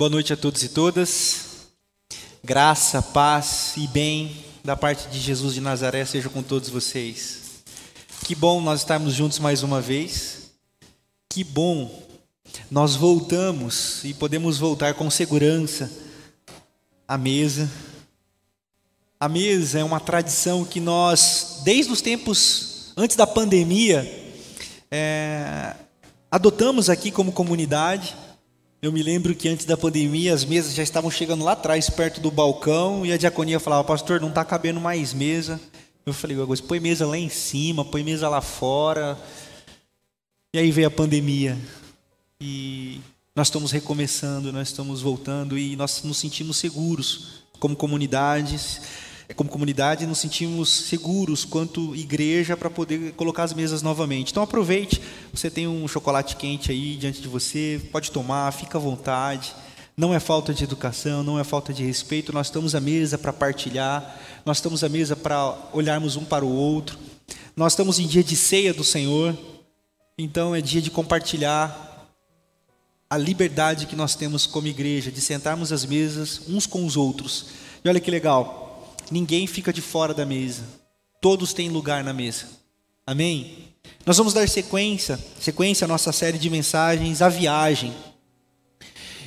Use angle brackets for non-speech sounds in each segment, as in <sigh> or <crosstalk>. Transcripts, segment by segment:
Boa noite a todos e todas. Graça, paz e bem da parte de Jesus de Nazaré seja com todos vocês. Que bom nós estarmos juntos mais uma vez. Que bom nós voltamos e podemos voltar com segurança à mesa. A mesa é uma tradição que nós, desde os tempos antes da pandemia, é, adotamos aqui como comunidade. Eu me lembro que antes da pandemia as mesas já estavam chegando lá atrás, perto do balcão, e a diaconia falava: Pastor, não está cabendo mais mesa. Eu falei: põe mesa lá em cima, põe mesa lá fora. E aí veio a pandemia. E nós estamos recomeçando, nós estamos voltando e nós nos sentimos seguros como comunidades como comunidade, nos sentimos seguros quanto igreja para poder colocar as mesas novamente. Então aproveite, você tem um chocolate quente aí diante de você, pode tomar, fica à vontade. Não é falta de educação, não é falta de respeito. Nós estamos à mesa para partilhar, nós estamos à mesa para olharmos um para o outro. Nós estamos em dia de ceia do Senhor, então é dia de compartilhar a liberdade que nós temos como igreja, de sentarmos às mesas uns com os outros. E olha que legal, ninguém fica de fora da mesa. Todos têm lugar na mesa. Amém? Nós vamos dar sequência, sequência à nossa série de mensagens, a viagem.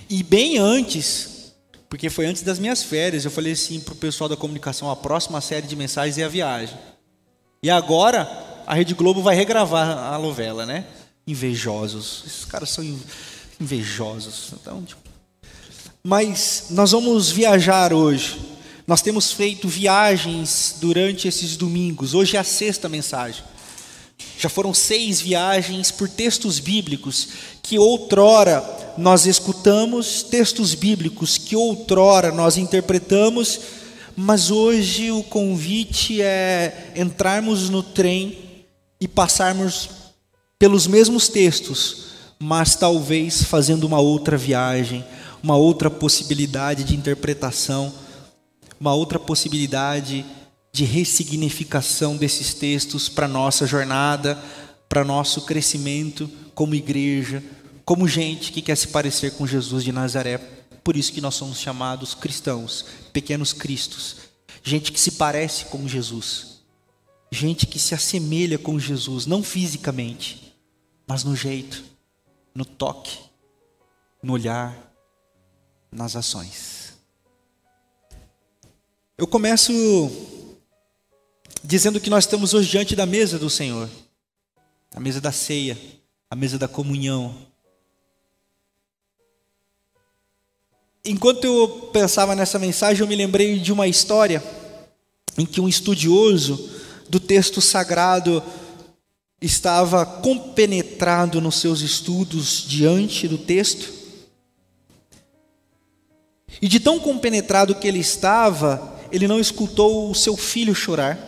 E bem antes, porque foi antes das minhas férias, eu falei assim para o pessoal da comunicação: a próxima série de mensagens é a viagem. E agora a Rede Globo vai regravar a novela, né? Invejosos. Esses caras são invejosos. Então, tipo... Mas nós vamos viajar hoje. Nós temos feito viagens durante esses domingos. Hoje é a sexta mensagem. Já foram seis viagens por textos bíblicos que outrora nós escutamos, textos bíblicos que outrora nós interpretamos, mas hoje o convite é entrarmos no trem e passarmos pelos mesmos textos, mas talvez fazendo uma outra viagem, uma outra possibilidade de interpretação uma outra possibilidade de ressignificação desses textos para nossa jornada, para nosso crescimento como igreja, como gente que quer se parecer com Jesus de Nazaré. Por isso que nós somos chamados cristãos, pequenos cristos, gente que se parece com Jesus, gente que se assemelha com Jesus, não fisicamente, mas no jeito, no toque, no olhar, nas ações. Eu começo dizendo que nós estamos hoje diante da mesa do Senhor, a mesa da ceia, a mesa da comunhão. Enquanto eu pensava nessa mensagem, eu me lembrei de uma história em que um estudioso do texto sagrado estava compenetrado nos seus estudos diante do texto. E de tão compenetrado que ele estava, ele não escutou o seu filho chorar.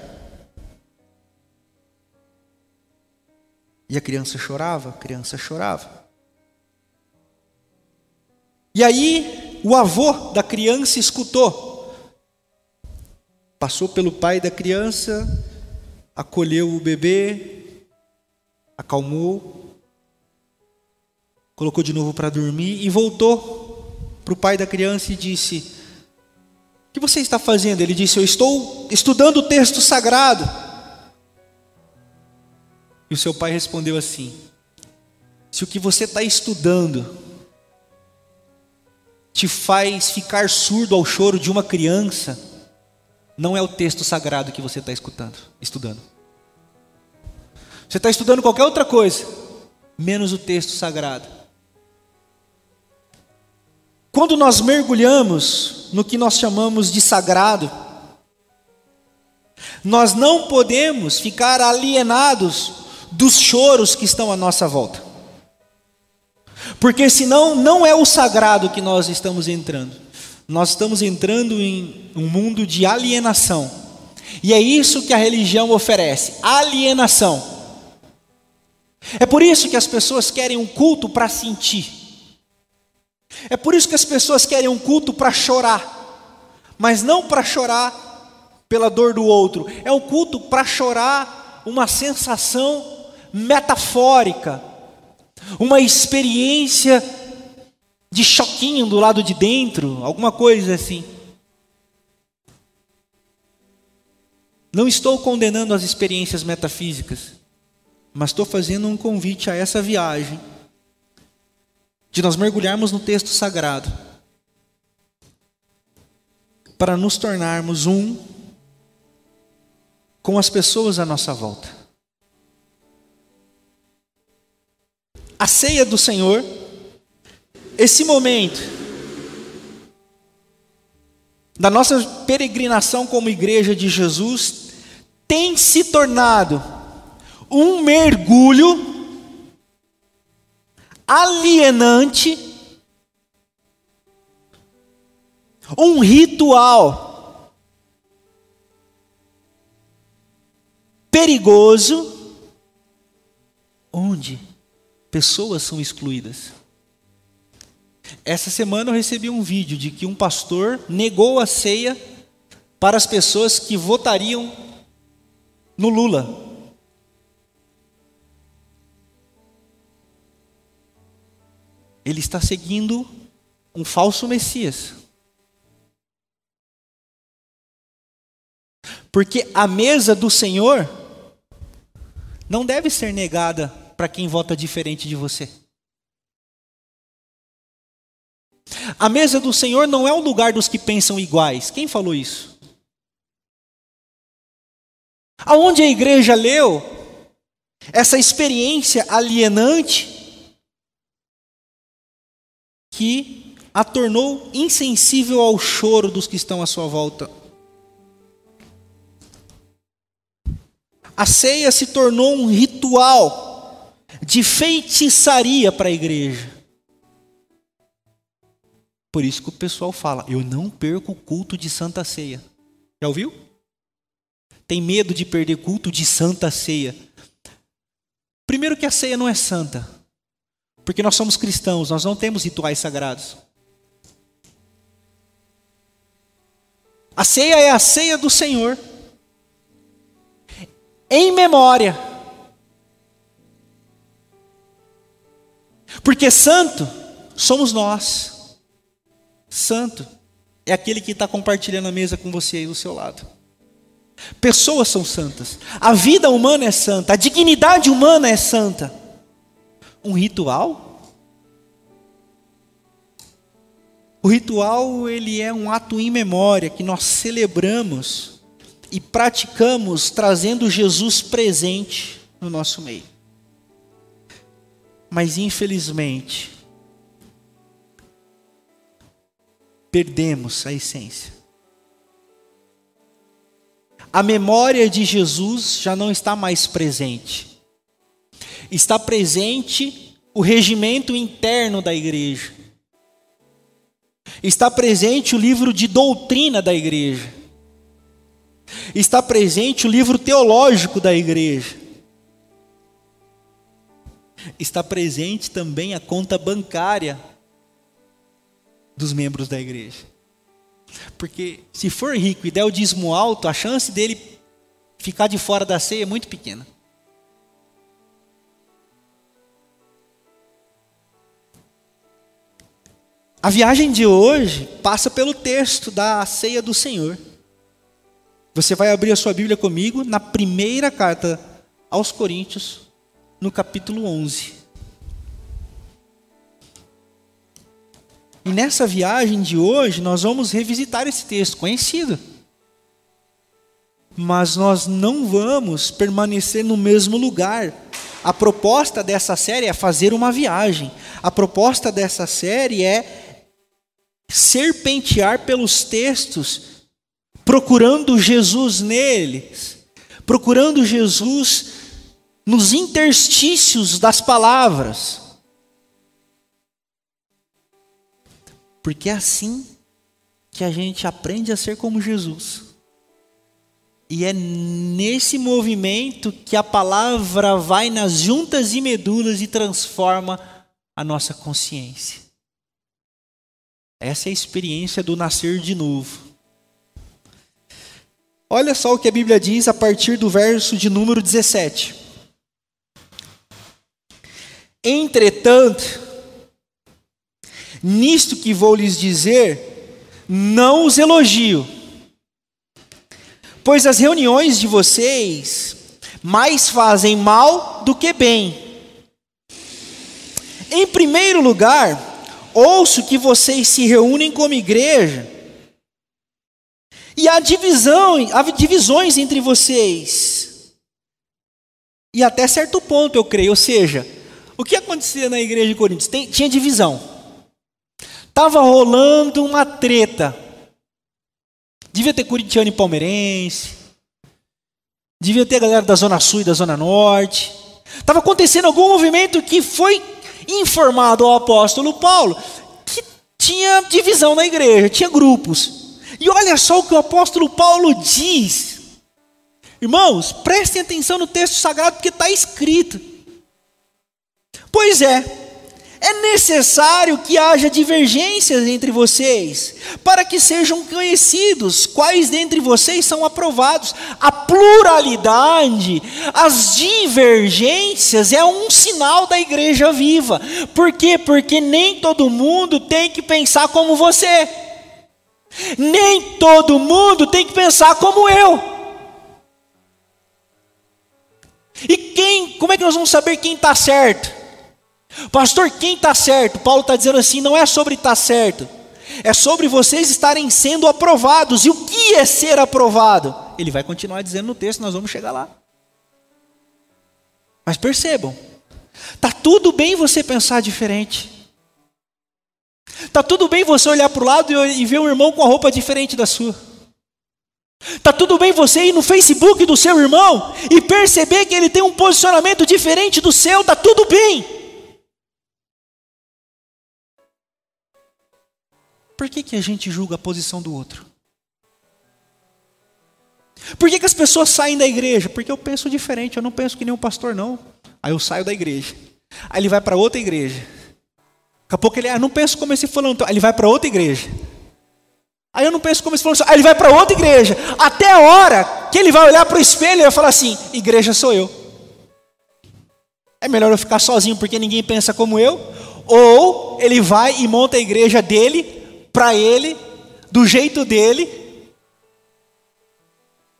E a criança chorava, a criança chorava. E aí, o avô da criança escutou. Passou pelo pai da criança, acolheu o bebê, acalmou, colocou de novo para dormir e voltou para o pai da criança e disse: que você está fazendo? Ele disse: Eu estou estudando o texto sagrado. E o seu pai respondeu assim: Se o que você está estudando te faz ficar surdo ao choro de uma criança, não é o texto sagrado que você está escutando, estudando. Você está estudando qualquer outra coisa, menos o texto sagrado. Quando nós mergulhamos no que nós chamamos de sagrado, nós não podemos ficar alienados dos choros que estão à nossa volta. Porque senão não é o sagrado que nós estamos entrando. Nós estamos entrando em um mundo de alienação. E é isso que a religião oferece: alienação. É por isso que as pessoas querem um culto para sentir. É por isso que as pessoas querem um culto para chorar, mas não para chorar pela dor do outro, é um culto para chorar uma sensação metafórica, uma experiência de choquinho do lado de dentro, alguma coisa assim. Não estou condenando as experiências metafísicas, mas estou fazendo um convite a essa viagem de nós mergulharmos no texto sagrado para nos tornarmos um com as pessoas à nossa volta. A ceia do Senhor, esse momento da nossa peregrinação como igreja de Jesus, tem se tornado um mergulho alienante, um ritual perigoso, onde pessoas são excluídas. Essa semana eu recebi um vídeo de que um pastor negou a ceia para as pessoas que votariam no Lula. Ele está seguindo um falso Messias. Porque a mesa do Senhor não deve ser negada para quem vota diferente de você. A mesa do Senhor não é o lugar dos que pensam iguais. Quem falou isso? Aonde a igreja leu essa experiência alienante que a tornou insensível ao choro dos que estão à sua volta. A ceia se tornou um ritual de feitiçaria para a igreja. Por isso que o pessoal fala: eu não perco o culto de Santa Ceia. Já ouviu? Tem medo de perder culto de Santa Ceia. Primeiro, que a ceia não é santa, porque nós somos cristãos, nós não temos rituais sagrados. A ceia é a ceia do Senhor em memória. Porque santo somos nós. Santo é aquele que está compartilhando a mesa com você aí do seu lado. Pessoas são santas. A vida humana é santa. A dignidade humana é santa. Um ritual? O ritual ele é um ato em memória que nós celebramos e praticamos trazendo Jesus presente no nosso meio. Mas infelizmente, perdemos a essência. A memória de Jesus já não está mais presente. Está presente o regimento interno da igreja. Está presente o livro de doutrina da igreja está presente o livro teológico da igreja. Está presente também a conta bancária dos membros da igreja. Porque se for rico e der o dízimo alto, a chance dele ficar de fora da ceia é muito pequena. A viagem de hoje passa pelo texto da ceia do Senhor. Você vai abrir a sua Bíblia comigo na primeira carta aos Coríntios, no capítulo 11. E nessa viagem de hoje, nós vamos revisitar esse texto conhecido. Mas nós não vamos permanecer no mesmo lugar. A proposta dessa série é fazer uma viagem. A proposta dessa série é serpentear pelos textos procurando Jesus neles, procurando Jesus nos interstícios das palavras. Porque é assim que a gente aprende a ser como Jesus. E é nesse movimento que a palavra vai nas juntas e medulas e transforma a nossa consciência. Essa é a experiência do nascer de novo. Olha só o que a Bíblia diz a partir do verso de número 17. Entretanto, Nisto que vou lhes dizer, não os elogio, pois as reuniões de vocês mais fazem mal do que bem. Em primeiro lugar, ouço que vocês se reúnem como igreja, e há divisão, há divisões entre vocês. E até certo ponto, eu creio, ou seja, o que acontecia na igreja de Coríntios? Tem, tinha divisão. Estava rolando uma treta. Devia ter corintiano e palmeirense. Devia ter a galera da Zona Sul e da Zona Norte. Estava acontecendo algum movimento que foi informado ao apóstolo Paulo que tinha divisão na igreja, tinha grupos. E olha só o que o apóstolo Paulo diz. Irmãos, prestem atenção no texto sagrado porque está escrito. Pois é, é necessário que haja divergências entre vocês, para que sejam conhecidos quais dentre vocês são aprovados. A pluralidade, as divergências é um sinal da igreja viva. Por quê? Porque nem todo mundo tem que pensar como você. Nem todo mundo tem que pensar como eu. E quem, como é que nós vamos saber quem está certo? Pastor, quem está certo? Paulo está dizendo assim: não é sobre estar tá certo, é sobre vocês estarem sendo aprovados. E o que é ser aprovado? Ele vai continuar dizendo no texto, nós vamos chegar lá. Mas percebam, tá tudo bem você pensar diferente. Tá tudo bem você olhar para o lado e ver um irmão com a roupa diferente da sua. Tá tudo bem você ir no Facebook do seu irmão e perceber que ele tem um posicionamento diferente do seu, tá tudo bem. Por que, que a gente julga a posição do outro? Por que, que as pessoas saem da igreja? Porque eu penso diferente, eu não penso que nem um pastor, não. Aí eu saio da igreja. Aí ele vai para outra igreja. Daqui a pouco ele, ah, não penso como esse fulano. Aí ele vai para outra igreja. Aí eu não penso como esse fulano. Aí ele vai para outra igreja. Até a hora que ele vai olhar para o espelho e vai falar assim: igreja sou eu. É melhor eu ficar sozinho porque ninguém pensa como eu. Ou ele vai e monta a igreja dele para ele, do jeito dele.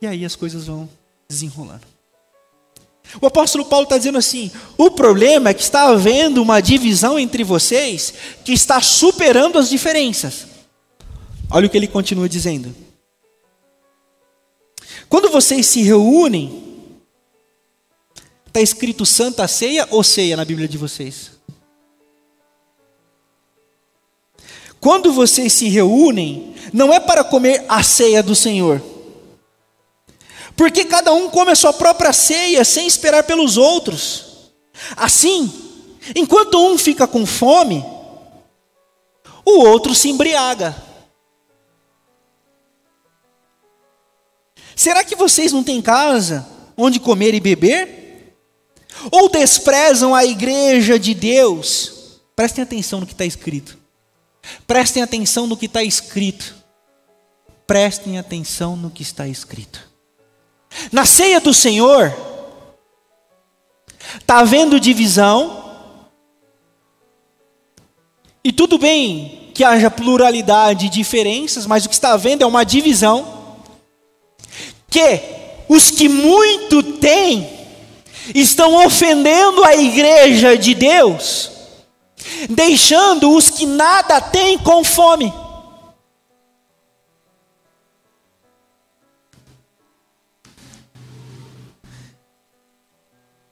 E aí as coisas vão desenrolando. O apóstolo Paulo está dizendo assim: o problema é que está havendo uma divisão entre vocês que está superando as diferenças. Olha o que ele continua dizendo. Quando vocês se reúnem, está escrito Santa Ceia ou Ceia na Bíblia de vocês? Quando vocês se reúnem, não é para comer a ceia do Senhor. Porque cada um come a sua própria ceia sem esperar pelos outros. Assim, enquanto um fica com fome, o outro se embriaga. Será que vocês não têm casa onde comer e beber? Ou desprezam a igreja de Deus? Prestem atenção no que está escrito. Prestem atenção no que está escrito. Prestem atenção no que está escrito. Na ceia do Senhor, está havendo divisão, e tudo bem que haja pluralidade e diferenças, mas o que está havendo é uma divisão, que os que muito têm estão ofendendo a igreja de Deus deixando os que nada têm com fome.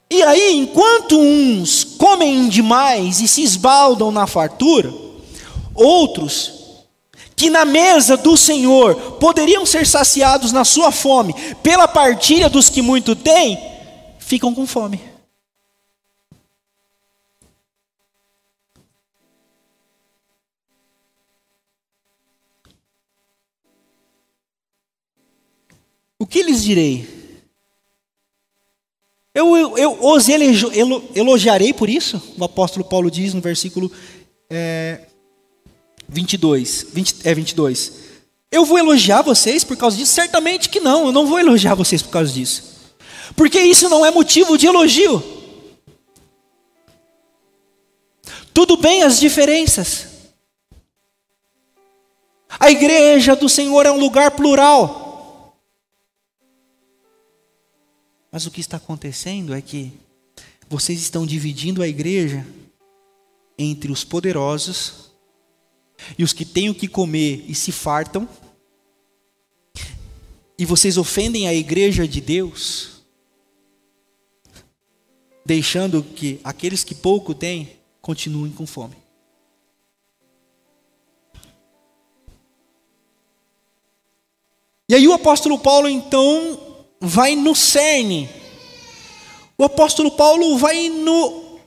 E aí, enquanto uns comem demais e se esbaldam na fartura, outros, que na mesa do Senhor poderiam ser saciados na sua fome pela partilha dos que muito têm, ficam com fome. O que lhes direi? Eu, eu, eu os elogiarei por isso? O apóstolo Paulo diz no versículo é, 22, 20, é 22. Eu vou elogiar vocês por causa disso? Certamente que não, eu não vou elogiar vocês por causa disso. Porque isso não é motivo de elogio. Tudo bem as diferenças. A igreja do Senhor é um lugar plural. Mas o que está acontecendo é que vocês estão dividindo a igreja entre os poderosos e os que têm o que comer e se fartam, e vocês ofendem a igreja de Deus, deixando que aqueles que pouco têm continuem com fome. E aí o apóstolo Paulo então vai no cerne. O apóstolo Paulo vai no,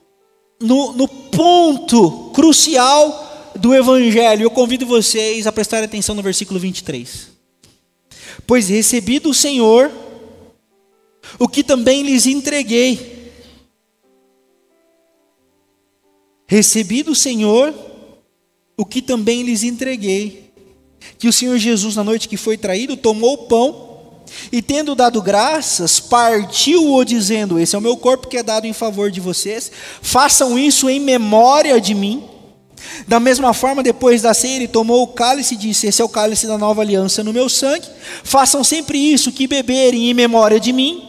no, no ponto crucial do evangelho. Eu convido vocês a prestarem atenção no versículo 23. Pois recebi do Senhor o que também lhes entreguei. Recebi do Senhor o que também lhes entreguei que o Senhor Jesus, na noite que foi traído, tomou o pão e, tendo dado graças, partiu-o, dizendo: Esse é o meu corpo que é dado em favor de vocês, façam isso em memória de mim. Da mesma forma, depois da ceia, ele tomou o cálice e disse: Esse é o cálice da nova aliança no meu sangue. Façam sempre isso, que beberem em memória de mim.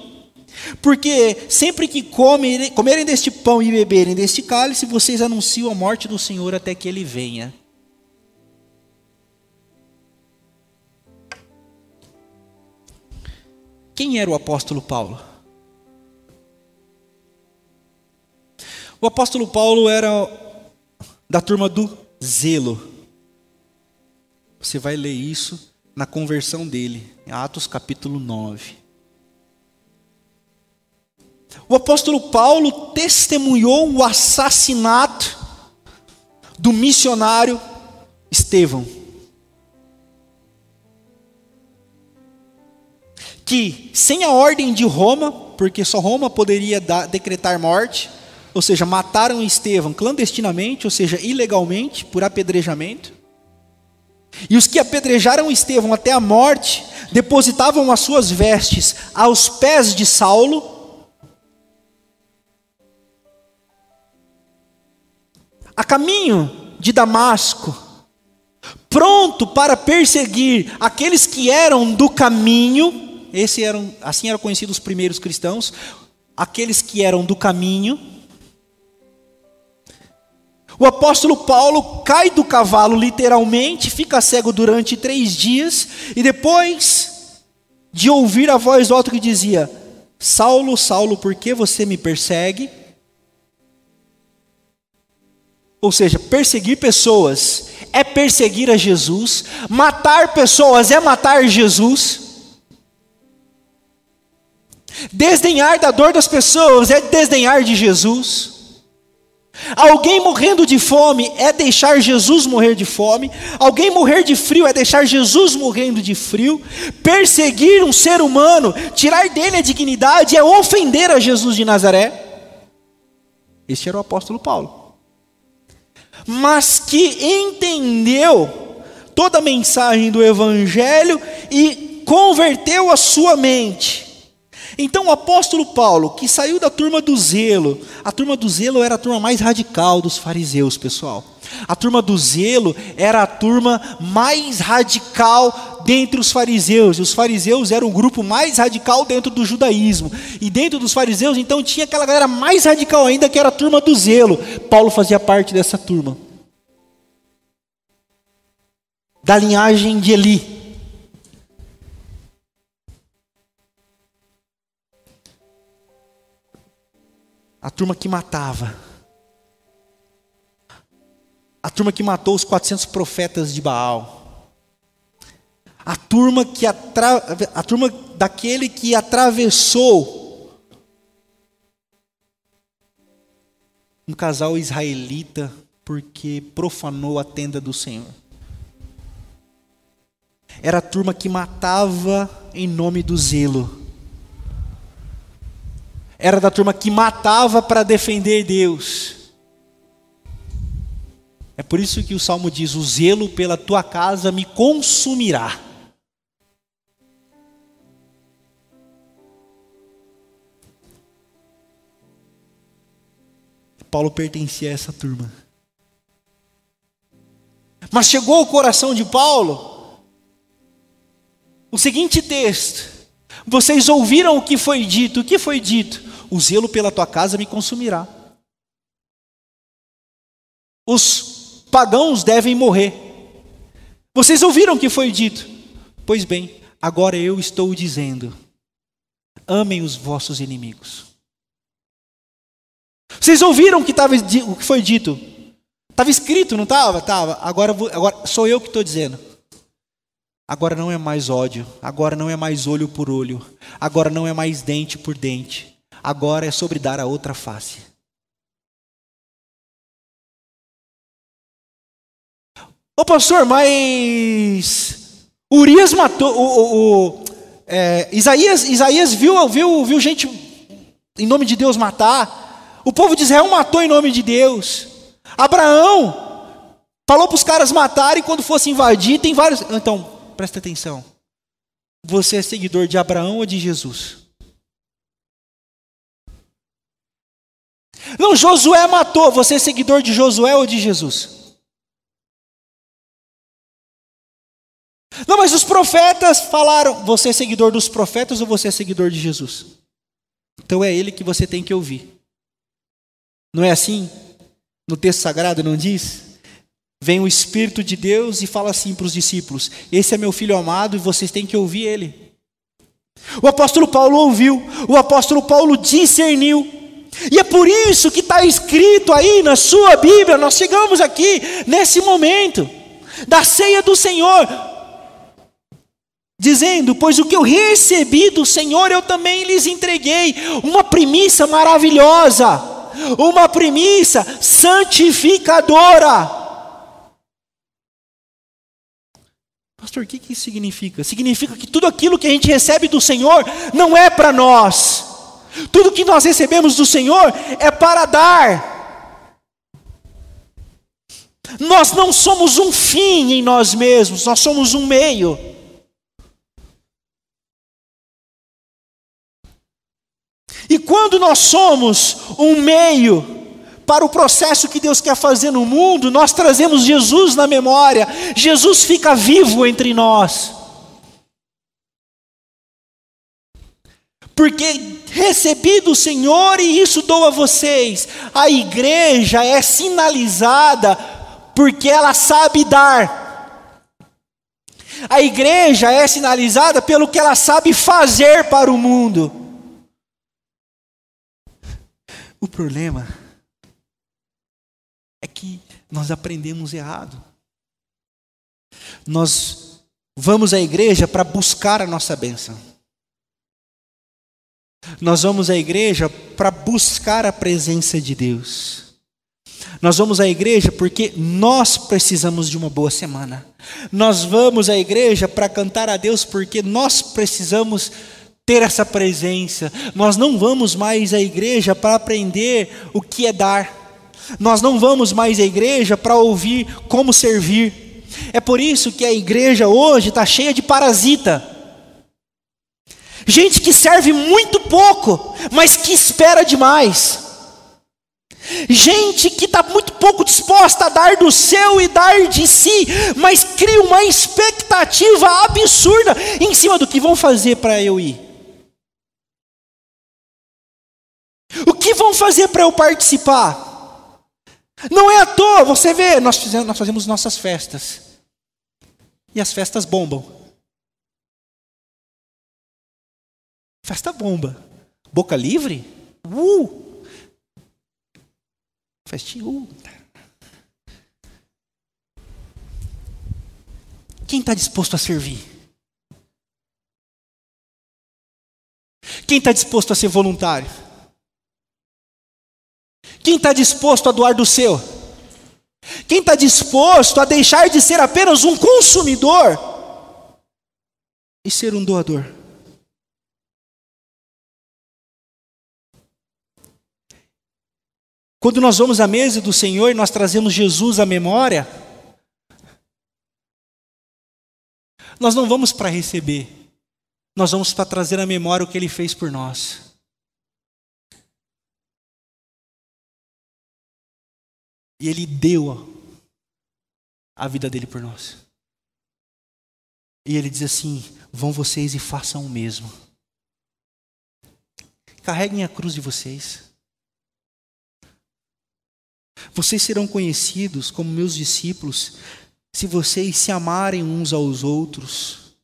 Porque sempre que comerem, comerem deste pão e beberem deste cálice, vocês anunciam a morte do Senhor até que ele venha. Quem era o apóstolo Paulo? O apóstolo Paulo era da turma do zelo. Você vai ler isso na conversão dele, em Atos capítulo 9. O apóstolo Paulo testemunhou o assassinato do missionário Estevão. Que, sem a ordem de Roma, porque só Roma poderia dar, decretar morte, ou seja, mataram Estevão clandestinamente, ou seja, ilegalmente, por apedrejamento. E os que apedrejaram Estevão até a morte depositavam as suas vestes aos pés de Saulo. A caminho de Damasco, pronto para perseguir aqueles que eram do caminho, esse eram, assim eram conhecidos os primeiros cristãos, aqueles que eram do caminho. O apóstolo Paulo cai do cavalo literalmente, fica cego durante três dias, e depois de ouvir a voz alta que dizia: Saulo, Saulo, por que você me persegue? Ou seja, perseguir pessoas é perseguir a Jesus, matar pessoas é matar Jesus. Desdenhar da dor das pessoas é desdenhar de Jesus. Alguém morrendo de fome é deixar Jesus morrer de fome. Alguém morrer de frio é deixar Jesus morrendo de frio. Perseguir um ser humano, tirar dele a dignidade, é ofender a Jesus de Nazaré. Este era o apóstolo Paulo. Mas que entendeu toda a mensagem do Evangelho e converteu a sua mente então o apóstolo Paulo, que saiu da turma do zelo, a turma do zelo era a turma mais radical dos fariseus, pessoal. A turma do zelo era a turma mais radical dentre os fariseus, e os fariseus eram o grupo mais radical dentro do judaísmo. E dentro dos fariseus, então, tinha aquela galera mais radical ainda, que era a turma do zelo. Paulo fazia parte dessa turma. Da linhagem de Eli. A turma que matava. A turma que matou os 400 profetas de Baal. A turma que atra... a turma daquele que atravessou um casal israelita porque profanou a tenda do Senhor. Era a turma que matava em nome do zelo era da turma que matava para defender Deus. É por isso que o salmo diz: O zelo pela tua casa me consumirá. Paulo pertencia a essa turma. Mas chegou o coração de Paulo o seguinte texto: Vocês ouviram o que foi dito, o que foi dito? O zelo pela tua casa me consumirá. Os pagãos devem morrer. Vocês ouviram o que foi dito? Pois bem, agora eu estou dizendo: amem os vossos inimigos. Vocês ouviram o que, tava, o que foi dito? Estava escrito, não estava? Estava. Agora, agora sou eu que estou dizendo. Agora não é mais ódio, agora não é mais olho por olho, agora não é mais dente por dente, agora é sobre dar a outra face. Ô pastor, mas Urias matou, o, o, o é, Isaías, Isaías viu, viu, viu gente em nome de Deus matar, o povo de Israel matou em nome de Deus, Abraão falou para os caras matarem quando fosse invadir, tem vários. Então, presta atenção. Você é seguidor de Abraão ou de Jesus? Não, Josué matou. Você é seguidor de Josué ou de Jesus? Não, mas os profetas falaram. Você é seguidor dos profetas ou você é seguidor de Jesus? Então é ele que você tem que ouvir. Não é assim? No texto sagrado não diz? Vem o Espírito de Deus e fala assim para os discípulos: Esse é meu filho amado e vocês têm que ouvir ele. O apóstolo Paulo ouviu, o apóstolo Paulo discerniu, e é por isso que está escrito aí na sua Bíblia. Nós chegamos aqui nesse momento da ceia do Senhor, dizendo: Pois o que eu recebi do Senhor eu também lhes entreguei, uma primícia maravilhosa, uma primícia santificadora. Pastor, o que isso significa? Significa que tudo aquilo que a gente recebe do Senhor não é para nós. Tudo que nós recebemos do Senhor é para dar. Nós não somos um fim em nós mesmos, nós somos um meio. E quando nós somos um meio, para o processo que Deus quer fazer no mundo, nós trazemos Jesus na memória, Jesus fica vivo entre nós. Porque recebi do Senhor e isso dou a vocês. A igreja é sinalizada porque ela sabe dar. A igreja é sinalizada pelo que ela sabe fazer para o mundo. O problema é que nós aprendemos errado. Nós vamos à igreja para buscar a nossa bênção. Nós vamos à igreja para buscar a presença de Deus. Nós vamos à igreja porque nós precisamos de uma boa semana. Nós vamos à igreja para cantar a Deus porque nós precisamos ter essa presença. Nós não vamos mais à igreja para aprender o que é dar. Nós não vamos mais à igreja para ouvir como servir. É por isso que a igreja hoje está cheia de parasita. Gente que serve muito pouco, mas que espera demais. Gente que está muito pouco disposta a dar do seu e dar de si, mas cria uma expectativa absurda em cima do que vão fazer para eu ir. O que vão fazer para eu participar? Não é à toa, você vê, nós, fizemos, nós fazemos nossas festas. E as festas bombam. Festa bomba. Boca livre? Uh! Festinha, uh! Quem está disposto a servir? Quem está disposto a ser voluntário? Quem está disposto a doar do seu? Quem está disposto a deixar de ser apenas um consumidor e ser um doador? Quando nós vamos à mesa do Senhor e nós trazemos Jesus à memória, nós não vamos para receber, nós vamos para trazer à memória o que Ele fez por nós. E Ele deu a vida dele por nós. E ele diz assim: vão vocês e façam o mesmo. Carreguem a cruz de vocês. Vocês serão conhecidos como meus discípulos se vocês se amarem uns aos outros.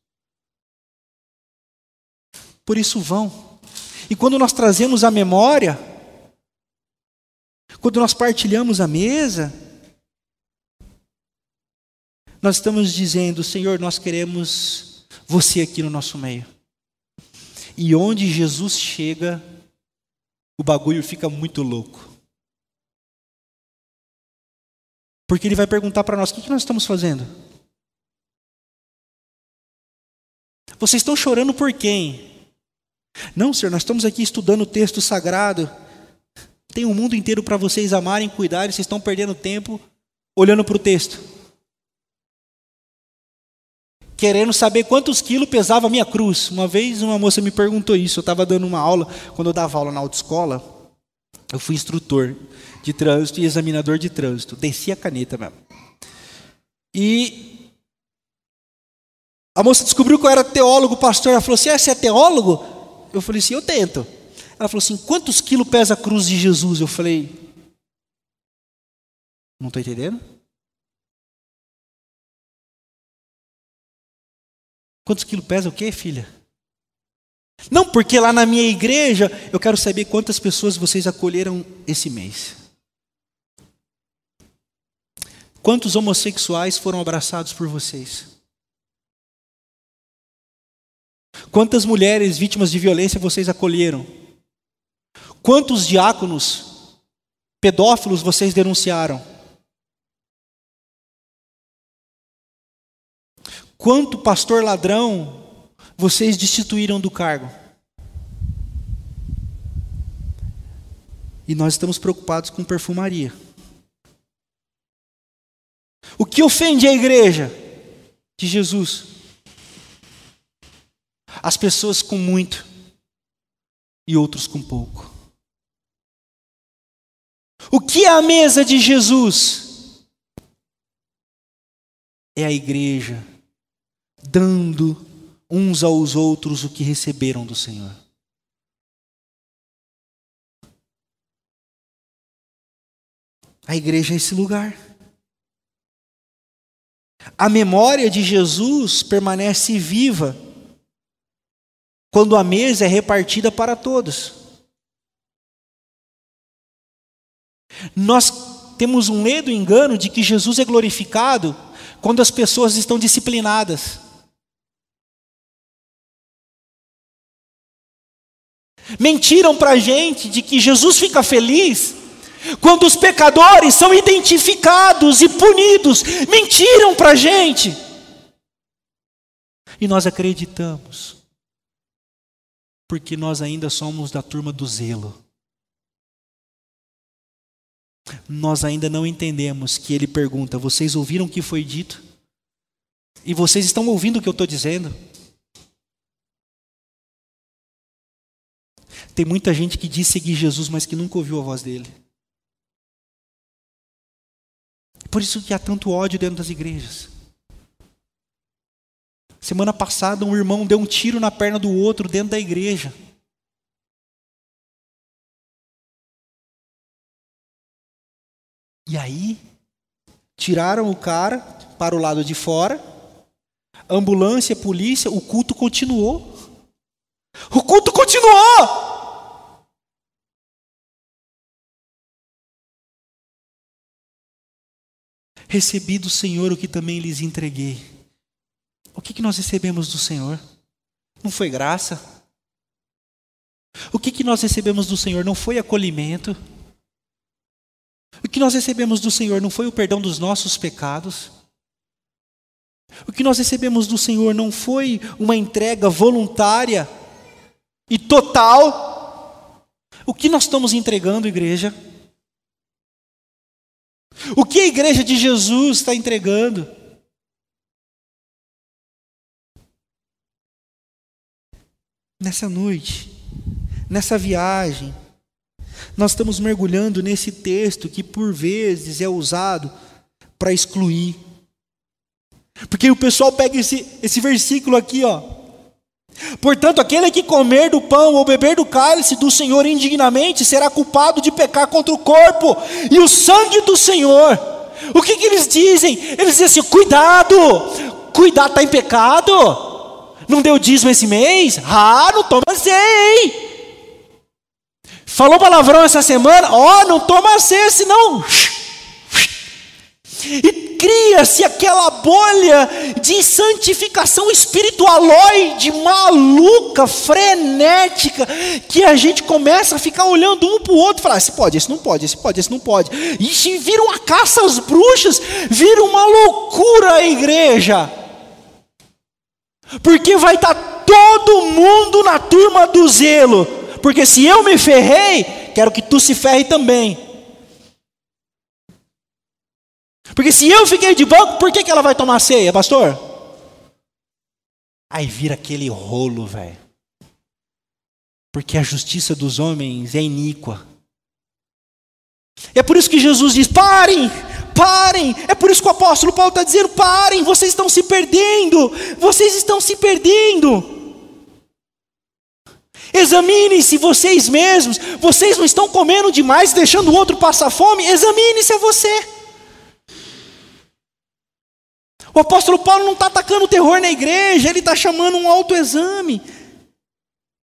Por isso vão. E quando nós trazemos a memória, quando nós partilhamos a mesa, nós estamos dizendo, Senhor, nós queremos você aqui no nosso meio. E onde Jesus chega, o bagulho fica muito louco. Porque ele vai perguntar para nós: o que nós estamos fazendo? Vocês estão chorando por quem? Não, Senhor, nós estamos aqui estudando o texto sagrado. Tem um mundo inteiro para vocês amarem, cuidarem, vocês estão perdendo tempo olhando para o texto. Querendo saber quantos quilos pesava a minha cruz. Uma vez uma moça me perguntou isso. Eu estava dando uma aula, quando eu dava aula na autoescola, eu fui instrutor de trânsito e examinador de trânsito. Desci a caneta mesmo. E a moça descobriu que eu era teólogo, pastor. Ela falou assim: ah, você é teólogo? Eu falei assim: eu tento. Ela falou assim: quantos quilos pesa a cruz de Jesus? Eu falei: não estou entendendo. Quantos quilos pesa o quê, filha? Não, porque lá na minha igreja eu quero saber quantas pessoas vocês acolheram esse mês. Quantos homossexuais foram abraçados por vocês? Quantas mulheres vítimas de violência vocês acolheram? Quantos diáconos pedófilos vocês denunciaram? Quanto pastor ladrão vocês destituíram do cargo? E nós estamos preocupados com perfumaria. O que ofende a igreja de Jesus? As pessoas com muito e outros com pouco. O que é a mesa de Jesus? É a igreja dando uns aos outros o que receberam do Senhor. A igreja é esse lugar. A memória de Jesus permanece viva quando a mesa é repartida para todos. Nós temos um medo e engano de que Jesus é glorificado quando as pessoas estão disciplinadas. Mentiram para a gente de que Jesus fica feliz quando os pecadores são identificados e punidos, mentiram para a gente. E nós acreditamos, porque nós ainda somos da turma do zelo. Nós ainda não entendemos que ele pergunta: vocês ouviram o que foi dito? E vocês estão ouvindo o que eu estou dizendo? Tem muita gente que diz seguir Jesus, mas que nunca ouviu a voz dele. Por isso que há tanto ódio dentro das igrejas. Semana passada, um irmão deu um tiro na perna do outro dentro da igreja. E aí, tiraram o cara para o lado de fora, ambulância, polícia, o culto continuou. O culto continuou! Recebi do Senhor o que também lhes entreguei. O que, que nós recebemos do Senhor? Não foi graça? O que, que nós recebemos do Senhor? Não foi acolhimento? O que nós recebemos do Senhor não foi o perdão dos nossos pecados? O que nós recebemos do Senhor não foi uma entrega voluntária e total? O que nós estamos entregando, igreja? O que a igreja de Jesus está entregando? Nessa noite, nessa viagem, nós estamos mergulhando nesse texto que por vezes é usado para excluir, Porque o pessoal pega esse, esse versículo aqui, ó. Portanto, aquele que comer do pão ou beber do cálice do Senhor indignamente será culpado de pecar contra o corpo e o sangue do Senhor. O que, que eles dizem? Eles dizem assim: cuidado, cuidado, está em pecado. Não deu dízimo esse mês? Ah, não toma ceia, Falou palavrão essa semana? Ó, oh, não toma ceia, senão. E cria-se aquela bolha de santificação espiritualoide, maluca, frenética, que a gente começa a ficar olhando um para o outro e falar: esse pode, esse não pode, esse pode, esse não pode. E vira uma caça às bruxas, vira uma loucura a igreja. Porque vai estar tá todo mundo na turma do zelo. Porque se eu me ferrei, quero que tu se ferre também. Porque se eu fiquei de banco, por que, que ela vai tomar ceia, pastor? Aí vira aquele rolo, velho. Porque a justiça dos homens é iníqua. É por isso que Jesus diz: parem, parem. É por isso que o apóstolo Paulo está dizendo: parem, vocês estão se perdendo, vocês estão se perdendo. Examinem-se vocês mesmos, vocês não estão comendo demais, deixando o outro passar fome. Examine-se a você. O apóstolo Paulo não está atacando terror na igreja, ele está chamando um autoexame.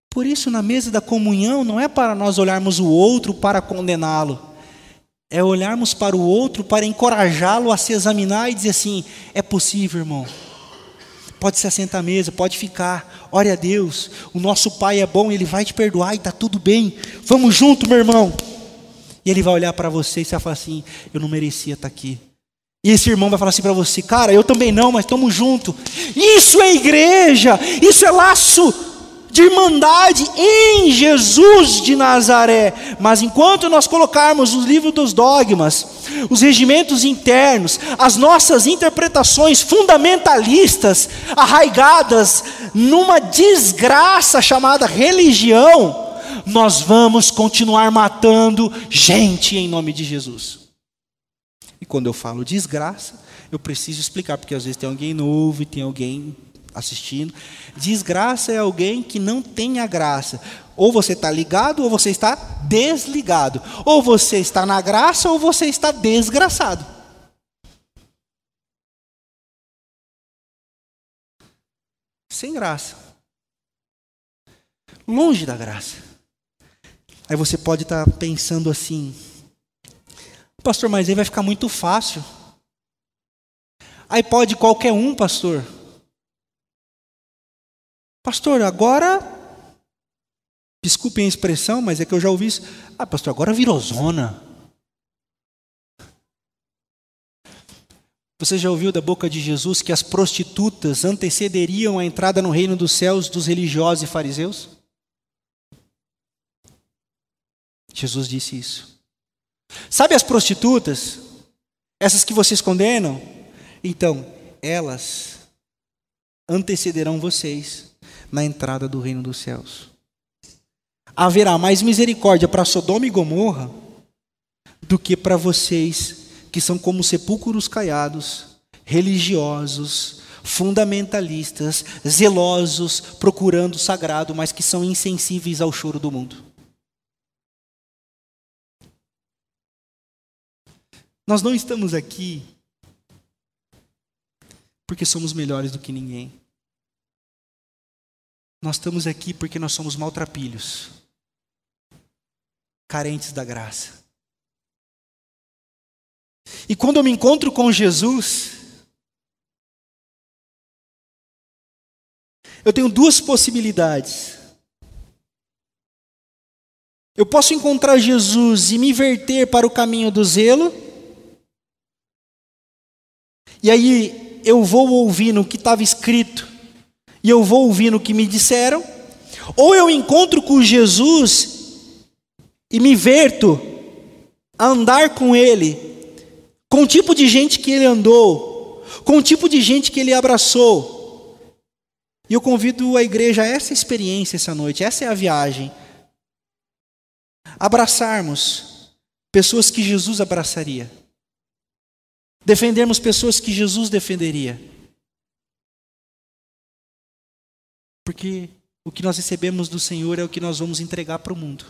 Por isso, na mesa da comunhão, não é para nós olharmos o outro para condená-lo, é olharmos para o outro para encorajá-lo a se examinar e dizer assim: é possível, irmão. Pode se assentar à mesa, pode ficar. Ore a Deus. O nosso Pai é bom, Ele vai te perdoar e está tudo bem. Vamos junto, meu irmão. E Ele vai olhar para você e vai falar assim: Eu não merecia estar aqui. E esse irmão vai falar assim para você, cara, eu também não, mas estamos juntos. Isso é igreja, isso é laço de irmandade em Jesus de Nazaré. Mas enquanto nós colocarmos os livros dos dogmas, os regimentos internos, as nossas interpretações fundamentalistas, arraigadas numa desgraça chamada religião, nós vamos continuar matando gente em nome de Jesus. E quando eu falo desgraça, eu preciso explicar, porque às vezes tem alguém novo e tem alguém assistindo. Desgraça é alguém que não tem a graça. Ou você está ligado ou você está desligado. Ou você está na graça ou você está desgraçado. Sem graça. Longe da graça. Aí você pode estar tá pensando assim: Pastor, mas aí vai ficar muito fácil. Aí pode qualquer um, pastor. Pastor, agora. Desculpem a expressão, mas é que eu já ouvi isso. Ah, pastor, agora virou zona. Você já ouviu da boca de Jesus que as prostitutas antecederiam a entrada no reino dos céus dos religiosos e fariseus? Jesus disse isso. Sabe as prostitutas? Essas que vocês condenam? Então, elas antecederão vocês na entrada do reino dos céus. Haverá mais misericórdia para Sodoma e Gomorra do que para vocês que são como sepulcros caiados, religiosos, fundamentalistas, zelosos, procurando o sagrado, mas que são insensíveis ao choro do mundo. Nós não estamos aqui porque somos melhores do que ninguém. Nós estamos aqui porque nós somos maltrapilhos, carentes da graça. E quando eu me encontro com Jesus, eu tenho duas possibilidades. Eu posso encontrar Jesus e me verter para o caminho do zelo, e aí eu vou ouvindo o que estava escrito, e eu vou ouvindo o que me disseram, ou eu encontro com Jesus e me verto a andar com Ele, com o tipo de gente que Ele andou, com o tipo de gente que Ele abraçou. E eu convido a igreja a essa experiência essa noite, essa é a viagem. Abraçarmos pessoas que Jesus abraçaria defendermos pessoas que Jesus defenderia. Porque o que nós recebemos do Senhor é o que nós vamos entregar para o mundo.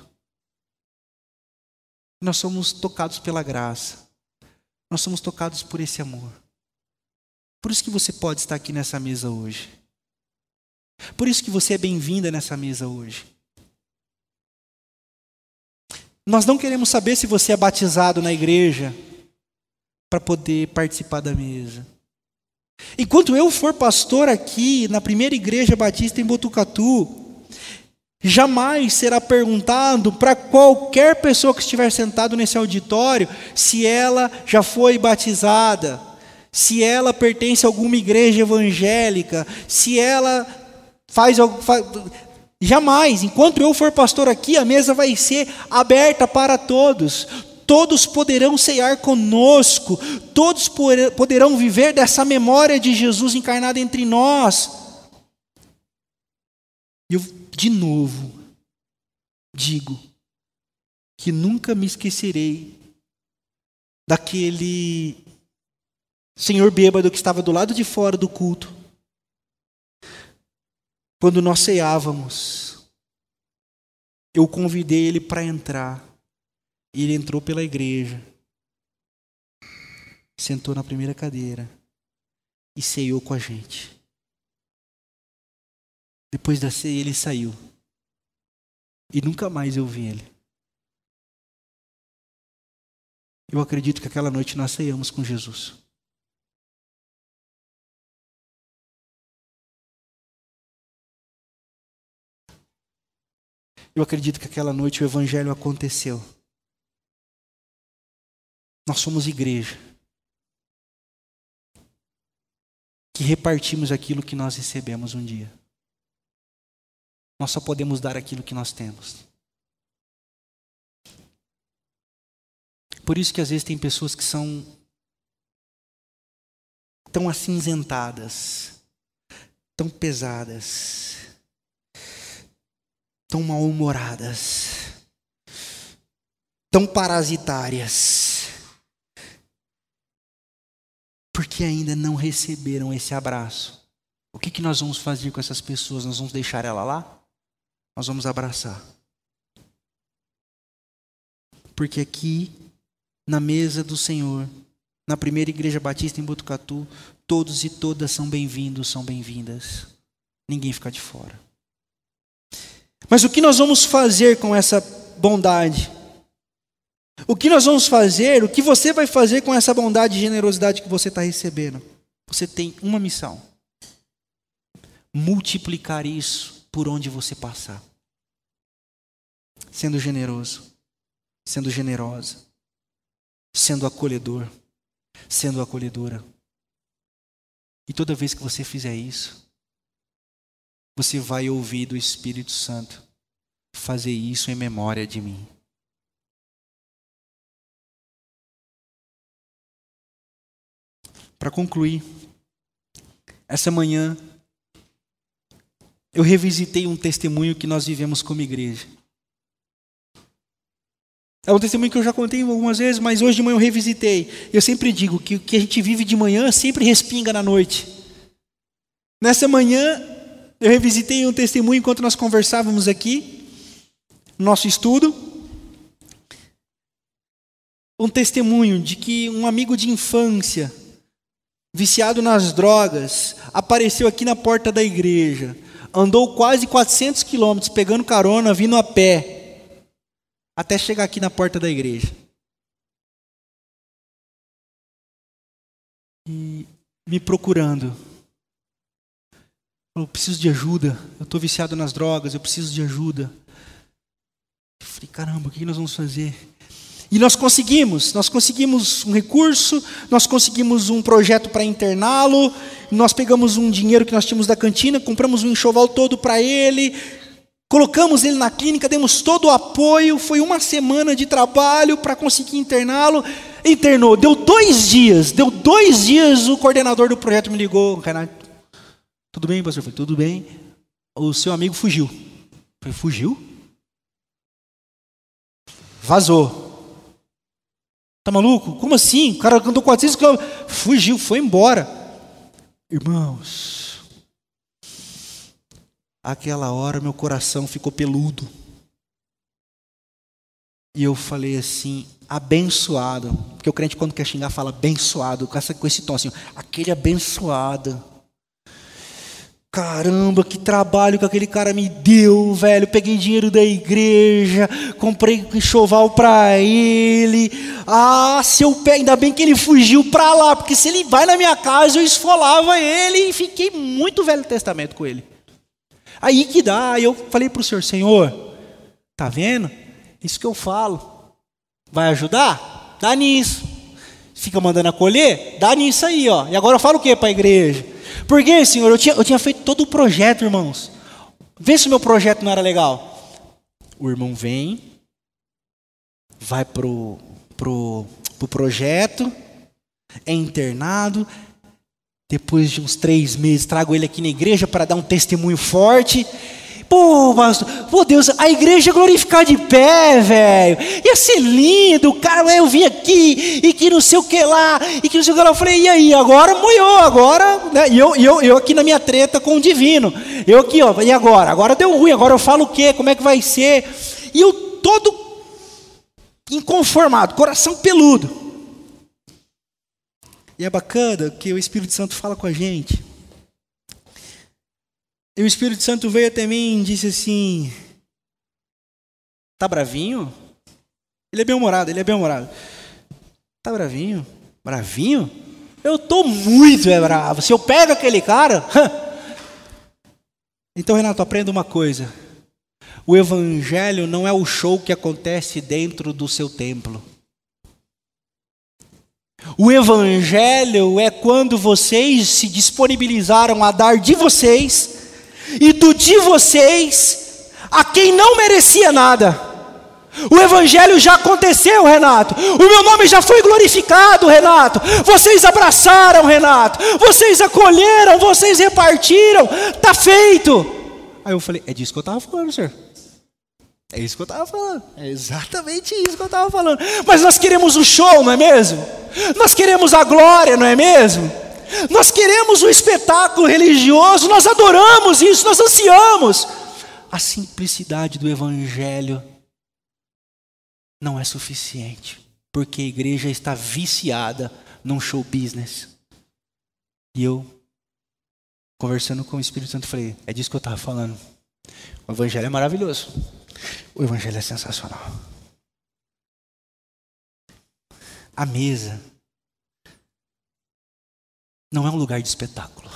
Nós somos tocados pela graça. Nós somos tocados por esse amor. Por isso que você pode estar aqui nessa mesa hoje. Por isso que você é bem-vinda nessa mesa hoje. Nós não queremos saber se você é batizado na igreja, para poder participar da mesa. Enquanto eu for pastor aqui na primeira igreja batista em Botucatu, Jamais será perguntado para qualquer pessoa que estiver sentado nesse auditório se ela já foi batizada, se ela pertence a alguma igreja evangélica, se ela faz, faz jamais, enquanto eu for pastor aqui, a mesa vai ser aberta para todos. Todos poderão cear conosco, todos poderão viver dessa memória de Jesus encarnado entre nós. E eu de novo, digo que nunca me esquecerei daquele senhor bêbado que estava do lado de fora do culto, quando nós ceávamos. Eu convidei ele para entrar, e ele entrou pela igreja, sentou na primeira cadeira e ceiou com a gente. Depois da ceia, ele saiu. E nunca mais eu vi ele. Eu acredito que aquela noite nós ceiamos com Jesus. Eu acredito que aquela noite o Evangelho aconteceu. Nós somos igreja. Que repartimos aquilo que nós recebemos um dia. Nós só podemos dar aquilo que nós temos. Por isso que às vezes tem pessoas que são tão acinzentadas, tão pesadas, tão mal-humoradas, tão parasitárias, porque ainda não receberam esse abraço. O que, que nós vamos fazer com essas pessoas? Nós vamos deixar ela lá? nós vamos abraçar. Porque aqui, na mesa do Senhor, na primeira igreja batista em Botucatu, todos e todas são bem-vindos, são bem-vindas. Ninguém fica de fora. Mas o que nós vamos fazer com essa bondade? O que nós vamos fazer, o que você vai fazer com essa bondade e generosidade que você está recebendo? Você tem uma missão: multiplicar isso por onde você passar. Sendo generoso, sendo generosa, sendo acolhedor, sendo acolhedora. E toda vez que você fizer isso, você vai ouvir do Espírito Santo fazer isso em memória de mim. Para concluir, essa manhã eu revisitei um testemunho que nós vivemos como igreja. É um testemunho que eu já contei algumas vezes, mas hoje de manhã eu revisitei. Eu sempre digo que o que a gente vive de manhã sempre respinga na noite. Nessa manhã, eu revisitei um testemunho enquanto nós conversávamos aqui, no nosso estudo. Um testemunho de que um amigo de infância, viciado nas drogas, apareceu aqui na porta da igreja andou quase 400 quilômetros pegando carona, vindo a pé, até chegar aqui na porta da igreja. E me procurando. Eu preciso de ajuda. Eu estou viciado nas drogas. Eu preciso de ajuda. Eu falei, caramba, o que nós vamos fazer? E nós conseguimos, nós conseguimos um recurso, nós conseguimos um projeto para interná-lo, nós pegamos um dinheiro que nós tínhamos da cantina, compramos um enxoval todo para ele, colocamos ele na clínica, demos todo o apoio, foi uma semana de trabalho para conseguir interná-lo. Internou, deu dois dias, deu dois dias, o coordenador do projeto me ligou, Renato, tudo bem, pastor? Eu falei, tudo bem. O seu amigo fugiu. Falei, fugiu? Vazou. Tá maluco? Como assim? O cara andou 400 quilômetros, fugiu, foi embora. Irmãos, Aquela hora meu coração ficou peludo. E eu falei assim, abençoado. Porque o crente, quando quer xingar, fala abençoado, com esse tom assim, aquele abençoado. Caramba, que trabalho que aquele cara me deu, velho. Peguei dinheiro da igreja, comprei enxoval para ele. Ah, se eu pego, ainda bem que ele fugiu para lá, porque se ele vai na minha casa, eu esfolava ele e fiquei muito velho testamento com ele. Aí que dá, eu falei para o senhor, senhor, tá vendo? Isso que eu falo. Vai ajudar? Dá nisso. Fica mandando acolher? Dá nisso aí, ó. E agora eu falo o que para a igreja? Porque, Senhor, eu tinha, eu tinha feito todo o projeto, irmãos. Vê se o meu projeto não era legal. O irmão vem, vai pro, pro, pro projeto, é internado. Depois de uns três meses, trago ele aqui na igreja para dar um testemunho forte. Pô, pastor, pô Deus, a igreja glorificar de pé, velho. Ia ser lindo, cara. Eu vim aqui e que não sei o que lá, e que não sei o que lá. Eu falei, e aí, agora moiou, agora. Né? E eu, eu, eu aqui na minha treta com o divino. Eu aqui, ó, e agora? Agora deu ruim, agora eu falo o quê? Como é que vai ser? E eu todo inconformado, coração peludo. E é bacana que o Espírito Santo fala com a gente. E o Espírito Santo veio até mim e disse assim: Tá bravinho? Ele é bem-humorado, ele é bem-humorado. Tá bravinho? Bravinho? Eu tô muito é bravo. Se eu pego aquele cara. <laughs> então, Renato, aprenda uma coisa. O evangelho não é o show que acontece dentro do seu templo. O evangelho é quando vocês se disponibilizaram a dar de vocês e do de vocês a quem não merecia nada. O evangelho já aconteceu, Renato. O meu nome já foi glorificado, Renato. Vocês abraçaram, Renato. Vocês acolheram, vocês repartiram. Tá feito. Aí eu falei: "É disso que eu estava falando, senhor". É isso que eu estava falando. É exatamente isso que eu estava falando. Mas nós queremos o show, não é mesmo? Nós queremos a glória, não é mesmo? Nós queremos o espetáculo religioso, nós adoramos isso, nós ansiamos. A simplicidade do Evangelho não é suficiente, porque a igreja está viciada num show business. E eu, conversando com o Espírito Santo, falei: é disso que eu estava falando. O Evangelho é maravilhoso, o Evangelho é sensacional. A mesa não é um lugar de espetáculo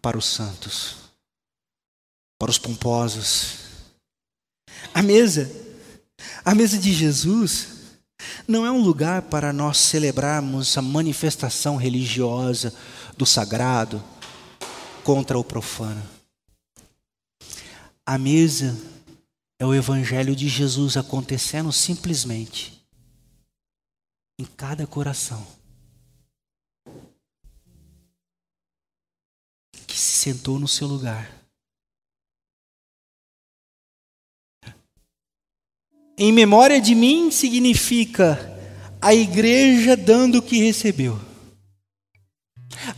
para os santos, para os pomposos. A mesa, a mesa de Jesus, não é um lugar para nós celebrarmos a manifestação religiosa do sagrado contra o profano. A mesa é o evangelho de Jesus acontecendo simplesmente em cada coração. Se sentou no seu lugar. Em memória de mim significa a igreja dando o que recebeu.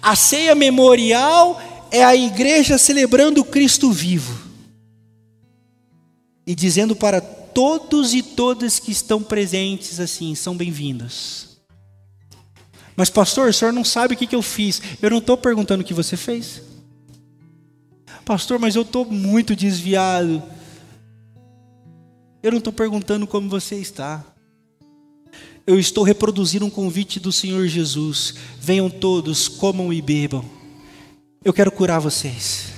A ceia memorial é a igreja celebrando Cristo vivo e dizendo para todos e todas que estão presentes assim: são bem-vindos. Mas, pastor, o senhor não sabe o que eu fiz. Eu não estou perguntando o que você fez. Pastor, mas eu estou muito desviado. Eu não estou perguntando como você está. Eu estou reproduzindo um convite do Senhor Jesus. Venham todos, comam e bebam. Eu quero curar vocês.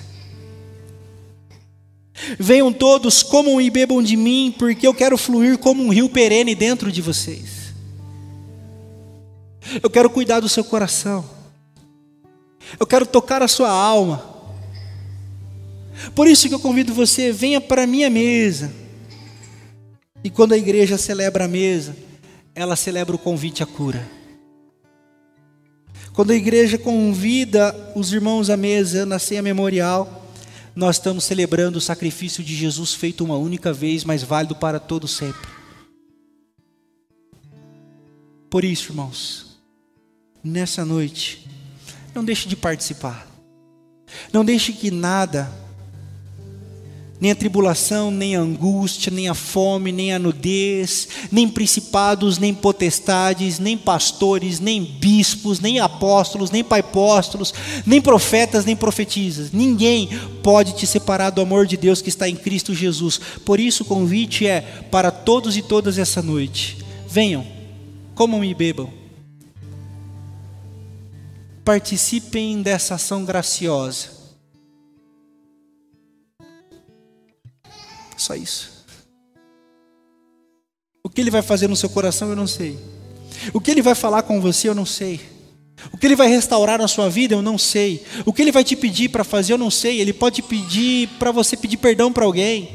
Venham todos, comam e bebam de mim, porque eu quero fluir como um rio perene dentro de vocês. Eu quero cuidar do seu coração. Eu quero tocar a sua alma. Por isso que eu convido você, venha para a minha mesa. E quando a igreja celebra a mesa, ela celebra o convite à cura. Quando a igreja convida os irmãos à mesa na ceia memorial, nós estamos celebrando o sacrifício de Jesus feito uma única vez, mas válido para todo sempre. Por isso, irmãos, nessa noite, não deixe de participar. Não deixe que nada, nem a tribulação, nem a angústia, nem a fome, nem a nudez, nem principados, nem potestades, nem pastores, nem bispos, nem apóstolos, nem paipóstolos, nem profetas, nem profetisas. Ninguém pode te separar do amor de Deus que está em Cristo Jesus. Por isso o convite é para todos e todas essa noite. Venham, comam e bebam. Participem dessa ação graciosa Só isso. O que ele vai fazer no seu coração, eu não sei. O que ele vai falar com você, eu não sei. O que ele vai restaurar na sua vida, eu não sei. O que ele vai te pedir para fazer, eu não sei. Ele pode pedir para você pedir perdão para alguém.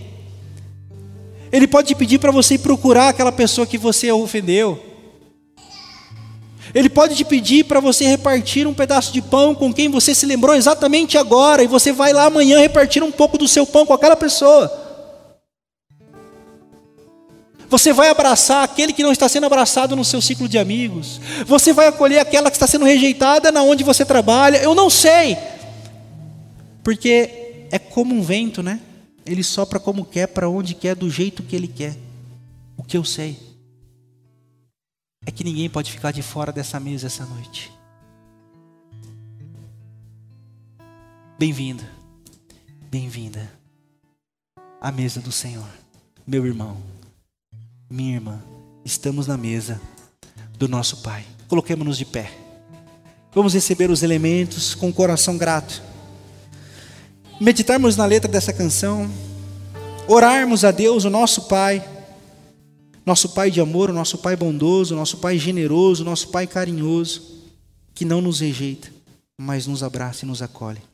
Ele pode pedir para você ir procurar aquela pessoa que você ofendeu. Ele pode te pedir para você repartir um pedaço de pão com quem você se lembrou exatamente agora, e você vai lá amanhã repartir um pouco do seu pão com aquela pessoa. Você vai abraçar aquele que não está sendo abraçado no seu ciclo de amigos. Você vai acolher aquela que está sendo rejeitada na onde você trabalha. Eu não sei. Porque é como um vento, né? Ele sopra como quer, para onde quer, do jeito que ele quer. O que eu sei é que ninguém pode ficar de fora dessa mesa essa noite. Bem-vindo, bem-vinda à mesa do Senhor, meu irmão minha irmã, estamos na mesa do nosso Pai. Coloquemos-nos de pé. Vamos receber os elementos com o coração grato. Meditarmos na letra dessa canção. Orarmos a Deus, o nosso Pai. Nosso Pai de amor, o nosso Pai bondoso, o nosso Pai generoso, o nosso Pai carinhoso, que não nos rejeita, mas nos abraça e nos acolhe.